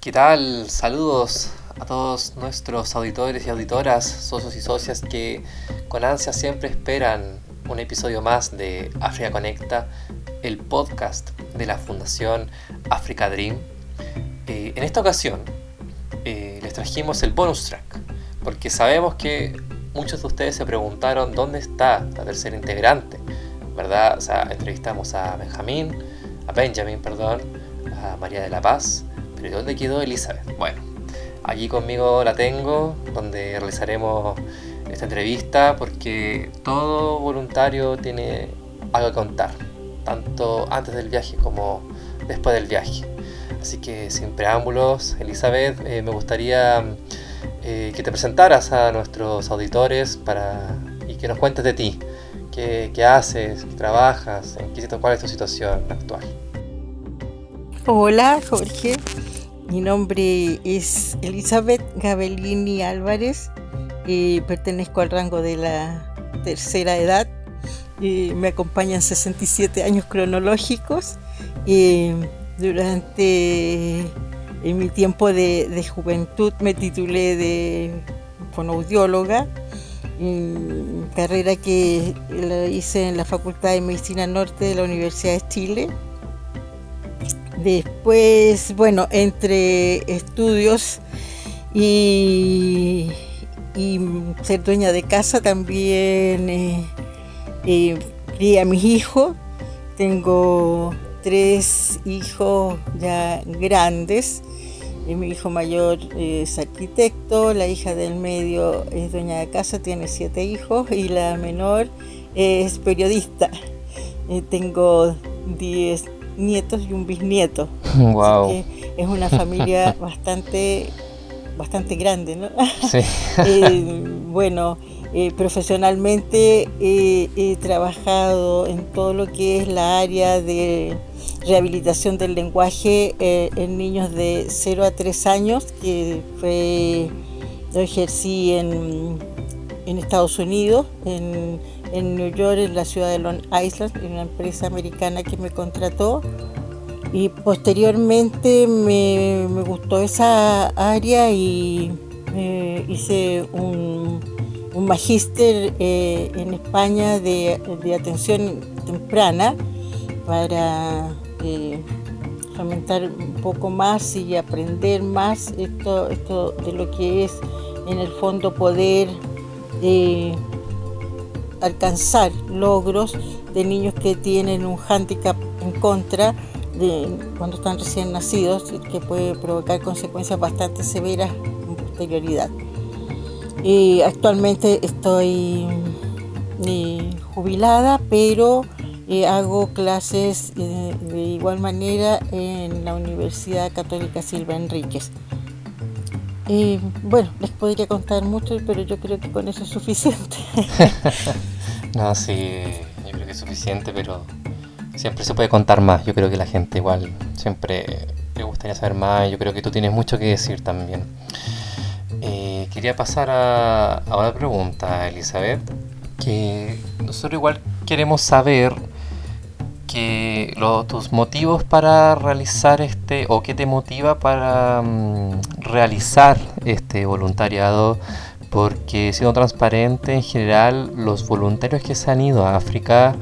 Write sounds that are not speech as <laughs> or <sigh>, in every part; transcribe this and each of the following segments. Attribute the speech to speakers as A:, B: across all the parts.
A: ¿Qué tal? Saludos a todos nuestros auditores y auditoras, socios y socias que con ansia siempre esperan un episodio más de África Conecta, el podcast de la Fundación Africa Dream. Eh, en esta ocasión eh, les trajimos el bonus track, porque sabemos que muchos de ustedes se preguntaron dónde está la tercera integrante, ¿verdad? O sea, entrevistamos a Benjamín, a Benjamin, perdón, a María de la Paz, pero ¿dónde quedó Elizabeth? Bueno, allí conmigo la tengo, donde realizaremos esta entrevista, porque todo voluntario tiene algo que contar, tanto antes del viaje como después del viaje. Así que sin preámbulos, Elizabeth, eh, me gustaría eh, que te presentaras a nuestros auditores para, y que nos cuentes de ti. ¿Qué, haces? ¿Qué trabajas? ¿En qué, ¿Cuál es tu situación actual?
B: Hola Jorge, mi nombre es Elizabeth Gabellini Álvarez, y pertenezco al rango de la tercera edad, y me acompañan 67 años cronológicos. Y durante en mi tiempo de, juventud me titulé de fonoaudióloga, carrera que la hice en la Facultad de Medicina Norte de la Universidad de Chile. Después, bueno, entre estudios y, ser dueña de casa también eh, eh, crié a mis hijos. Tengo tres hijos ya grandes. Mi hijo mayor es arquitecto, la hija del medio es dueña de casa, tiene siete hijos y la menor es periodista. tengo diez nietos y un bisnieto.
A: Wow.
B: es una familia <laughs> bastante, bastante grande, ¿no? Sí. <laughs> Eh, bueno, eh, profesionalmente he trabajado en todo lo que es la área de rehabilitación del lenguaje eh, en niños de 0 a 3 años, que fue, lo ejercí en, en Estados Unidos, en, en, New York, en la ciudad de Long Island, en una empresa americana que me contrató. Y posteriormente me, me gustó esa área y eh, hice un, un magíster eh, en España de, atención temprana para eh, fomentar un poco más y aprender más esto, esto de lo que es en el fondo poder eh, alcanzar logros de niños que tienen un hándicap en contra de cuando están recién nacidos que puede provocar consecuencias bastante severas en posterioridad. Y actualmente estoy eh, jubilada, pero hago clases eh, de igual manera en la Universidad Católica Silva Enríquez. Bueno, les podría contar mucho, pero yo creo que con eso es suficiente. <laughs>
A: no, sí, yo creo que es suficiente, pero siempre se puede contar más. Yo creo que la gente igual siempre le gustaría saber más. Yo creo que tú tienes mucho que decir también. Quería pasar a, a una pregunta, Elizabeth, que nosotros igual queremos saber que tus motivos para realizar este o qué te motiva para mm, realizar este voluntariado porque siendo transparente en general los voluntarios que se han ido a África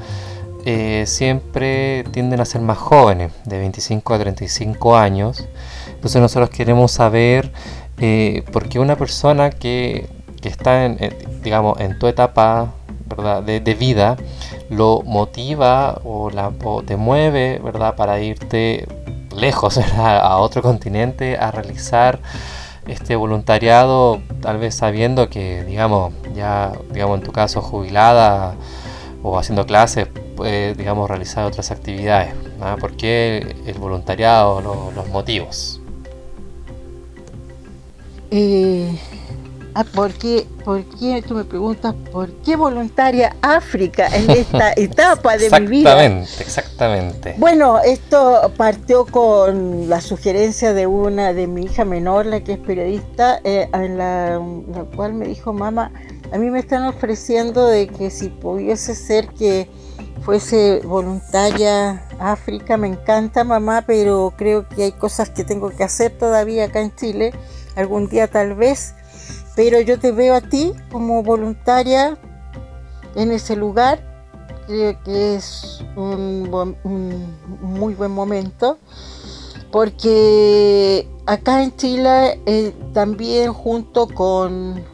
A: eh, siempre tienden a ser más jóvenes de 25 a 35 años. Entonces nosotros queremos saber eh, por qué una persona que, está en, digamos en tu etapa ¿verdad? De, vida lo motiva o, la, te mueve, ¿verdad? Para irte lejos <laughs> a otro continente a realizar este voluntariado, tal vez sabiendo que, digamos, ya, digamos, en tu caso jubilada o haciendo clases, puedes, digamos, realizar otras actividades. ¿Por qué el voluntariado, los motivos?
B: Eh, Ah, ¿por qué, ¿Por qué tú me preguntas por qué voluntaria África en esta <laughs> etapa de mi vida?
A: Exactamente, exactamente.
B: Bueno, esto partió con la sugerencia de una de mi hija menor, la que es periodista, eh, en la, la cual me dijo, mamá, a mí me están ofreciendo de que si pudiese ser que fuese voluntaria África, me encanta mamá, pero creo que hay cosas que tengo que hacer todavía acá en Chile, algún día tal vez pero yo te veo a ti como voluntaria en ese lugar. Creo que es un, muy buen momento porque acá en Chile eh, también junto con,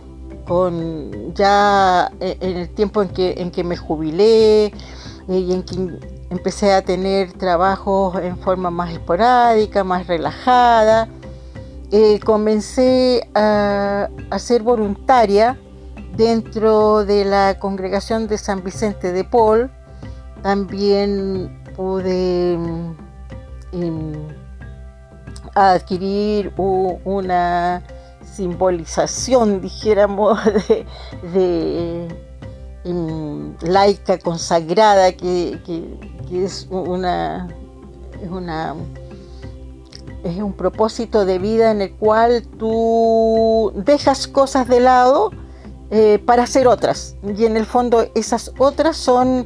B: ya eh, en el tiempo en que, en que me jubilé eh, y en que empecé a tener trabajos en forma más esporádica, más relajada, eh, comencé a, ser voluntaria dentro de la congregación de San Vicente de Paul. También pude mm, adquirir una simbolización, <laughs> dijéramos, de, mm, laica consagrada, que, es una es un propósito de vida en el cual tú dejas cosas de lado eh, para hacer otras. Y en el fondo esas otras son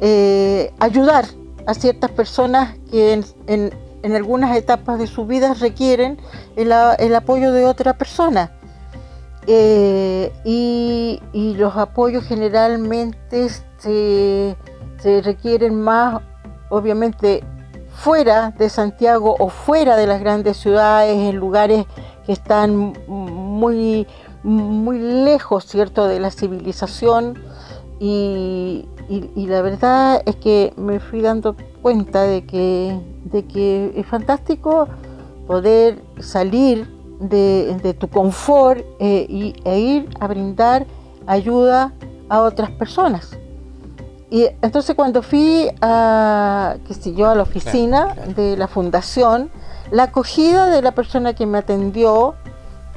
B: eh, ayudar a ciertas personas que en, algunas etapas de su vida requieren el, apoyo de otra persona. Eh, y, los apoyos generalmente se, se requieren más, obviamente, fuera de Santiago o fuera de las grandes ciudades, en lugares que están muy, muy lejos, ¿cierto?, de la civilización. Y, la verdad es que me fui dando cuenta de que, de que es fantástico poder salir de, tu confort eh, e ir a brindar ayuda a otras personas. Y entonces cuando fui a, qué yo, a la oficina de la fundación, la acogida de la persona que me atendió,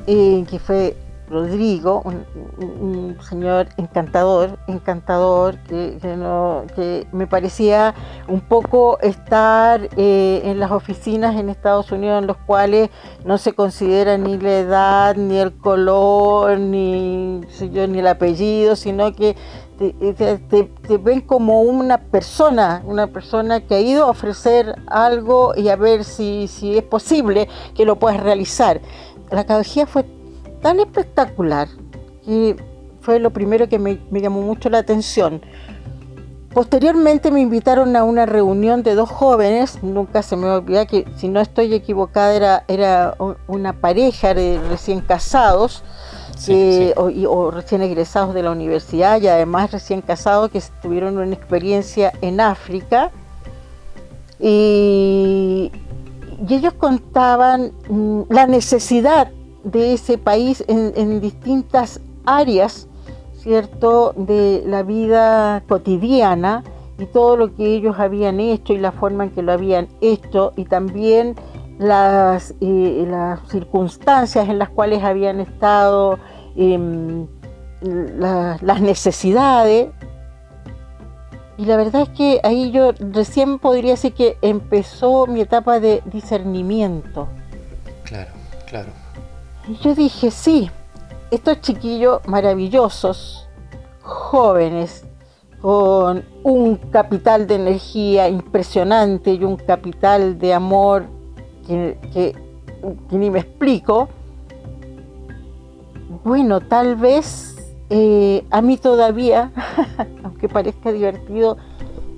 B: eh, que fue Rodrigo, un, señor encantador, encantador, que, que, me parecía un poco estar eh, en las oficinas en Estados Unidos en los cuales no se considera ni la edad, ni el color, ni, yo, ni el apellido, sino que te, ven como una persona, una persona que ha ido a ofrecer algo y a ver si, si es posible que lo puedas realizar. La acogida fue tan espectacular que fue lo primero que me, llamó mucho la atención. Posteriormente me invitaron a una reunión de dos jóvenes, nunca se me olvida que si no estoy equivocada era, era una pareja de recién casados, o, recién egresados de la universidad y además recién casados que tuvieron una experiencia en África. Y, ellos contaban mm, la necesidad de ese país en, distintas áreas, ¿cierto?, de la vida cotidiana y todo lo que ellos habían hecho y la forma en que lo habían hecho y también las, eh, las circunstancias en las cuales habían estado, em, las necesidades. Y la verdad es que ahí yo recién podría decir que empezó mi etapa de discernimiento.
A: Claro, claro.
B: Y yo dije, sí, estos chiquillos maravillosos, jóvenes, con un capital de energía impresionante y un capital de amor que, ni me explico, bueno, tal vez eh, a mí todavía, <laughs> aunque parezca divertido,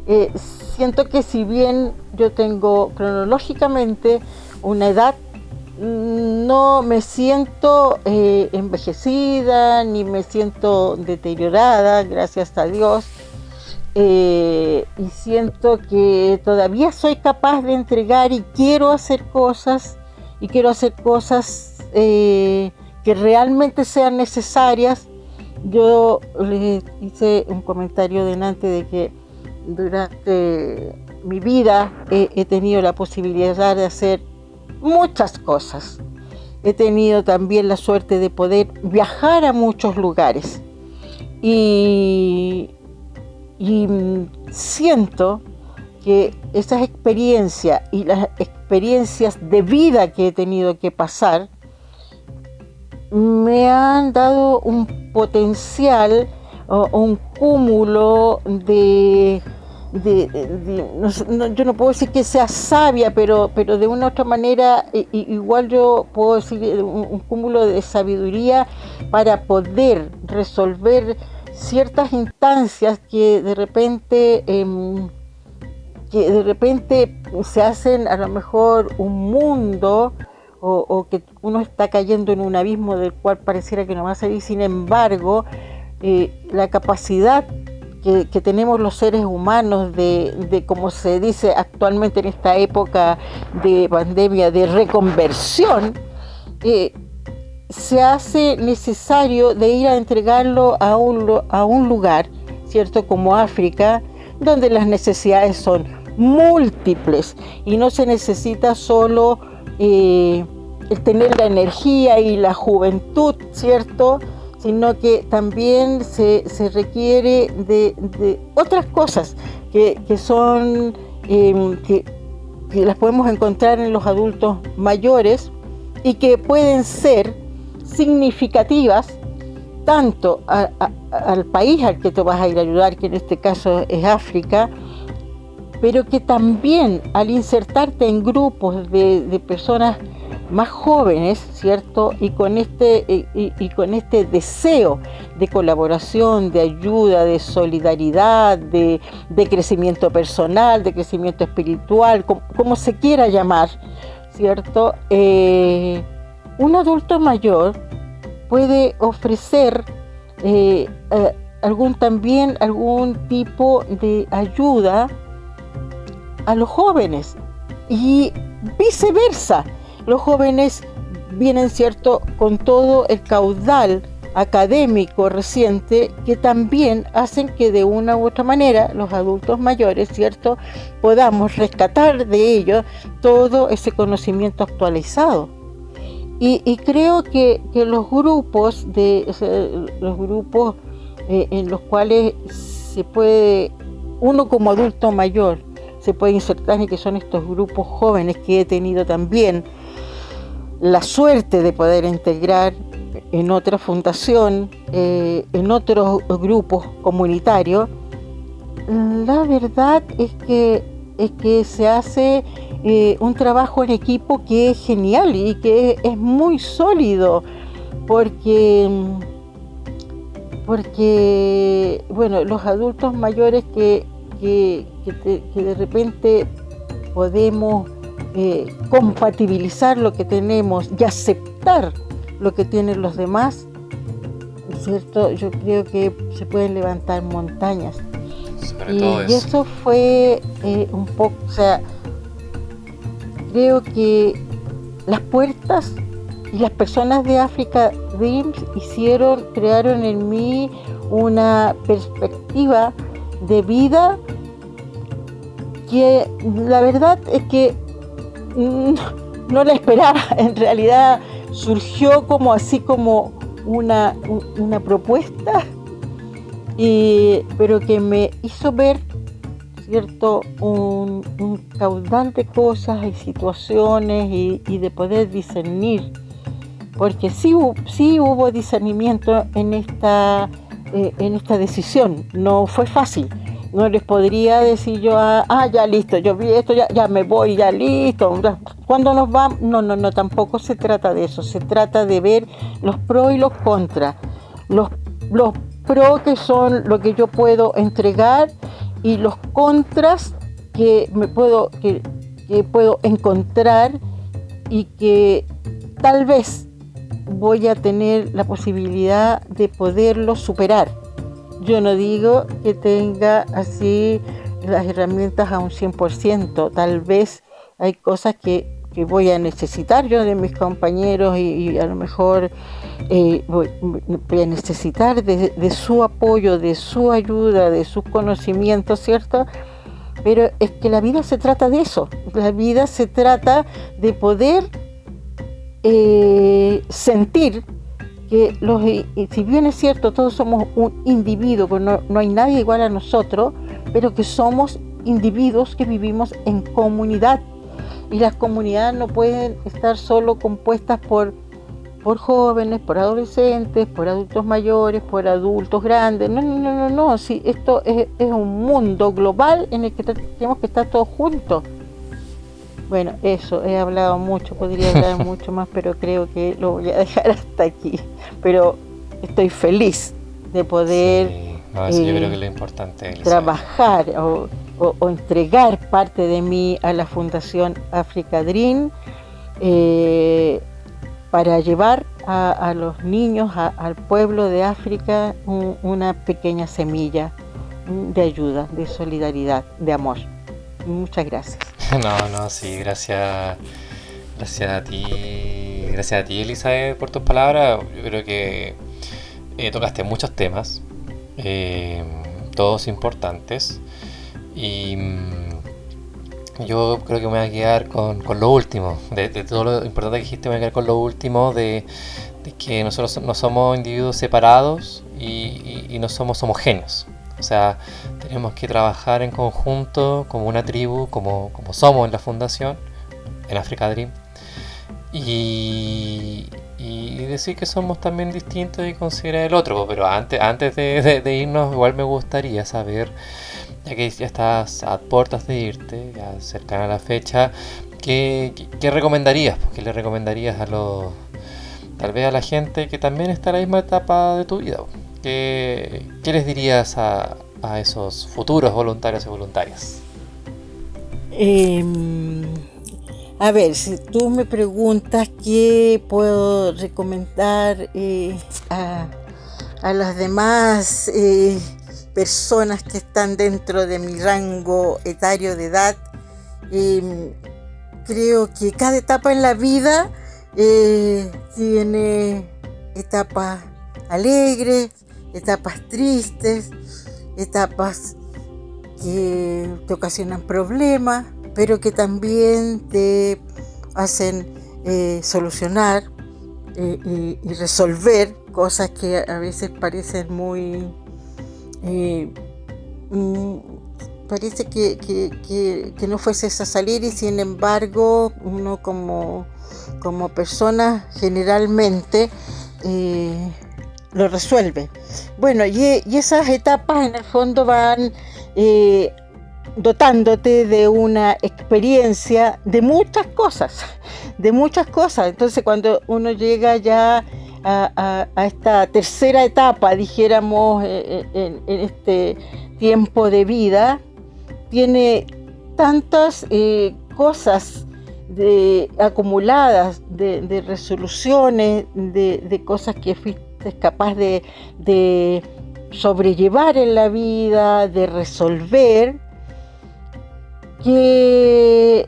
B: eh, siento que si bien yo tengo cronológicamente una edad, no me siento eh, envejecida ni me siento deteriorada, gracias a Dios. Eh, y siento que todavía soy capaz de entregar y quiero hacer cosas y quiero hacer cosas eh, que realmente sean necesarias. Yo les hice un comentario delante de que durante mi vida he, tenido la posibilidad de hacer muchas cosas he tenido también la suerte de poder viajar a muchos lugares y, siento que esas experiencias y las experiencias de vida que he tenido que pasar me han dado un potencial o un cúmulo de yo no puedo decir que sea sabia, pero, pero de una u otra manera igual yo puedo decir eh, un, cúmulo de sabiduría para poder resolver ciertas instancias que de repente em, que de repente se hacen a lo mejor un mundo o, que uno está cayendo en un abismo del cual pareciera que no va a salir, sin embargo, eh, la capacidad que, tenemos los seres humanos de, como se dice actualmente en esta época de pandemia, de reconversión, eh, se hace necesario de ir a entregarlo a un, a un lugar, ¿cierto? Como África, donde las necesidades son múltiples y no se necesita solo eh, tener la energía y la juventud, ¿cierto? sino que también se, requiere de, otras cosas que, son, em, que, las podemos encontrar en los adultos mayores y que pueden ser significativas tanto al país al que te vas a ir a ayudar, que en este caso es África, pero que también al insertarte en grupos de, de personas más jóvenes, ¿cierto? Y con este, y, con este deseo de colaboración, de ayuda, de solidaridad, de, crecimiento personal, de crecimiento espiritual, como, se quiera llamar, ¿cierto? Eh, un adulto mayor puede ofrecer eh, algún también algún tipo de ayuda a los jóvenes y viceversa los jóvenes vienen, ¿cierto?, con todo el caudal académico reciente que también hacen que de una u otra manera los adultos mayores, ¿cierto?, podamos rescatar de ellos todo ese conocimiento actualizado. Y, creo que, los grupos de los grupos eh, en los cuales se puede uno como adulto mayor se puede insertar y que son estos grupos jóvenes que he tenido también la suerte de poder integrar en otra fundación, eh, en otros grupos comunitarios, la verdad es que, es que se hace eh, un trabajo en equipo que es genial y que es, muy sólido, porque, porque bueno, los adultos mayores que, que de repente podemos eh, compatibilizar lo que tenemos y aceptar lo que tienen los demás, ¿cierto? Yo creo que se pueden levantar montañas. y, eso. fue eh, un poco, o sea, creo que las puertas y las personas de África Dreams hicieron, crearon en mí una perspectiva de vida que la verdad es que <laughs> no la esperaba, <laughs> en realidad surgió como así como una, propuesta, pero que me hizo ver cierto un, caudal de cosas y situaciones y, de poder discernir, porque sí, sí hubo discernimiento en esta, eh, en esta decisión, no fue fácil no les podría decir yo, ah, ah, ya listo, yo vi esto, ya, ya me voy, ya listo. Cuando nos vamos, no, no, no, tampoco se trata de eso, se trata de ver los pros y los contras. Los, los pros que son lo que yo puedo entregar y los contras que me puedo, que, que puedo encontrar y que tal vez voy a tener la posibilidad de poderlo superar. Yo no digo que tenga así las herramientas a un 100%, tal vez hay cosas que, voy a necesitar yo de mis compañeros y, a lo mejor eh, voy, a necesitar de, su apoyo, de su ayuda, de sus conocimientos, ¿cierto? Pero es que la vida se trata de eso, la vida se trata de poder eh, sentir que los, si bien es cierto, todos somos un individuo, pues no, no hay nadie igual a nosotros, pero que somos individuos que vivimos en comunidad. Y las comunidades no pueden estar solo compuestas por, por jóvenes, por adolescentes, por adultos mayores, por adultos grandes. No, no, no, no, no. Sí, esto es, es un mundo global en el que tenemos que estar todos juntos. Bueno, eso, he hablado mucho, podría hablar <laughs> mucho más, pero creo que lo voy a dejar hasta aquí. Pero estoy feliz de poder
A: eh,
B: trabajar o, entregar parte de mí a la Fundación Africa Dream eh, para llevar a, los niños, al pueblo de África, una pequeña semilla de ayuda, de solidaridad, de amor. Muchas gracias. <laughs>
A: No, no, sí, gracias. Gracias a ti. Gracias a ti, Elizabeth, por tus palabras. Yo creo que eh, tocaste muchos temas, eh, todos importantes. Y mm, yo creo que me voy a quedar con, lo último. De, todo lo importante que dijiste, me voy a quedar con lo último de, que nosotros no somos individuos separados y, y no somos homogéneos. O sea, tenemos que trabajar en conjunto como una tribu, como, como somos en la fundación, en Africa Dream. Y, decir que somos también distintos y considerar el otro. Pero antes, antes de, irnos, igual me gustaría saber, ya que ya estás a puertas de irte, ya cercana a la fecha, ¿qué, recomendarías? Pues, ¿Qué le recomendarías a los, tal vez a la gente que también está en la misma etapa de tu vida? ¿Qué, les dirías a, esos futuros voluntarios y voluntarias?
B: Em, a ver, si tú me preguntas qué puedo recomendar eh, a, las demás eh, personas que están dentro de mi rango etario de edad, em, creo que cada etapa en la vida eh, tiene etapas alegres, etapas tristes, etapas que te ocasionan problemas, pero que también te hacen eh, solucionar eh, y, resolver cosas que a veces parecen muy... Eh, mm, parece que, no fueses a salir y sin embargo uno como, como persona generalmente lo resuelve. Bueno, y, esas etapas en el fondo van eh, dotándote de una experiencia de muchas cosas, de muchas cosas. Entonces cuando uno llega ya a, esta tercera etapa, dijéramos, eh, eh, en, este tiempo de vida, tiene tantas cosas de, acumuladas de, resoluciones, de, de, cosas que fuiste capaz de, sobrellevar en la vida, de resolver, y,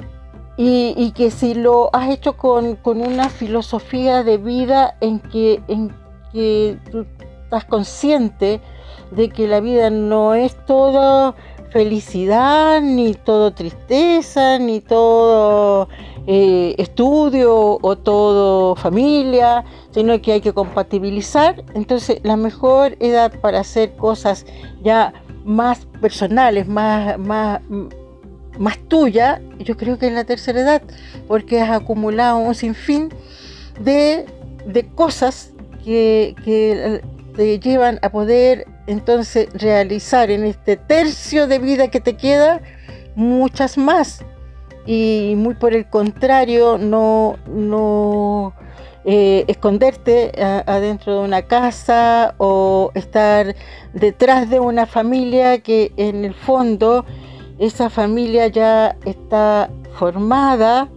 B: que si lo has hecho con, una filosofía de vida en que, en que tú estás consciente de que la vida no es todo felicidad, ni todo tristeza, ni todo eh, estudio o todo familia, sino que hay que compatibilizar. Entonces la mejor edad para hacer cosas ya más personales, más, más, más tuya, yo creo que es la tercera edad, porque has acumulado un sinfín de, de cosas que, que te llevan a poder entonces realizar en este tercio de vida que te queda muchas más. Y muy por el contrario, no, no eh, esconderte adentro de una casa o estar detrás de una familia que en el fondo esa familia ya está formada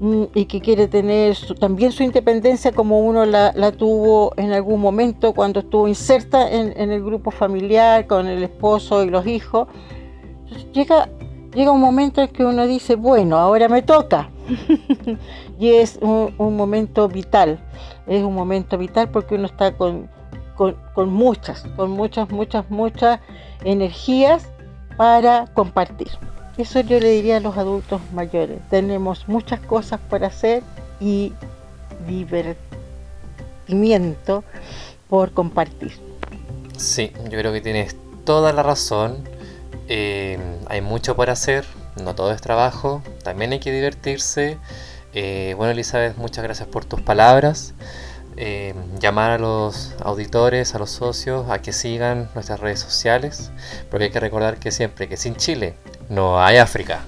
B: mm, y que quiere tener también su independencia como uno la, tuvo en algún momento cuando estuvo inserta en, en, el grupo familiar con el esposo y los hijos. llega llega un momento en que uno dice, bueno, ahora me toca. <laughs> y es un, momento vital, es un momento vital porque uno está con, muchas, con muchas, muchas, muchas energías para compartir. Eso yo le diría a los adultos mayores. Tenemos muchas cosas por hacer y divertimiento por compartir.
A: Sí, yo creo que tienes toda la razón. Eh, hay mucho por hacer, no todo es trabajo, también hay que divertirse. Eh, bueno, Elizabeth, muchas gracias por tus palabras. Eh, llamar a los auditores, a los socios, a que sigan nuestras redes sociales, porque hay que recordar que siempre que sin Chile no hay África.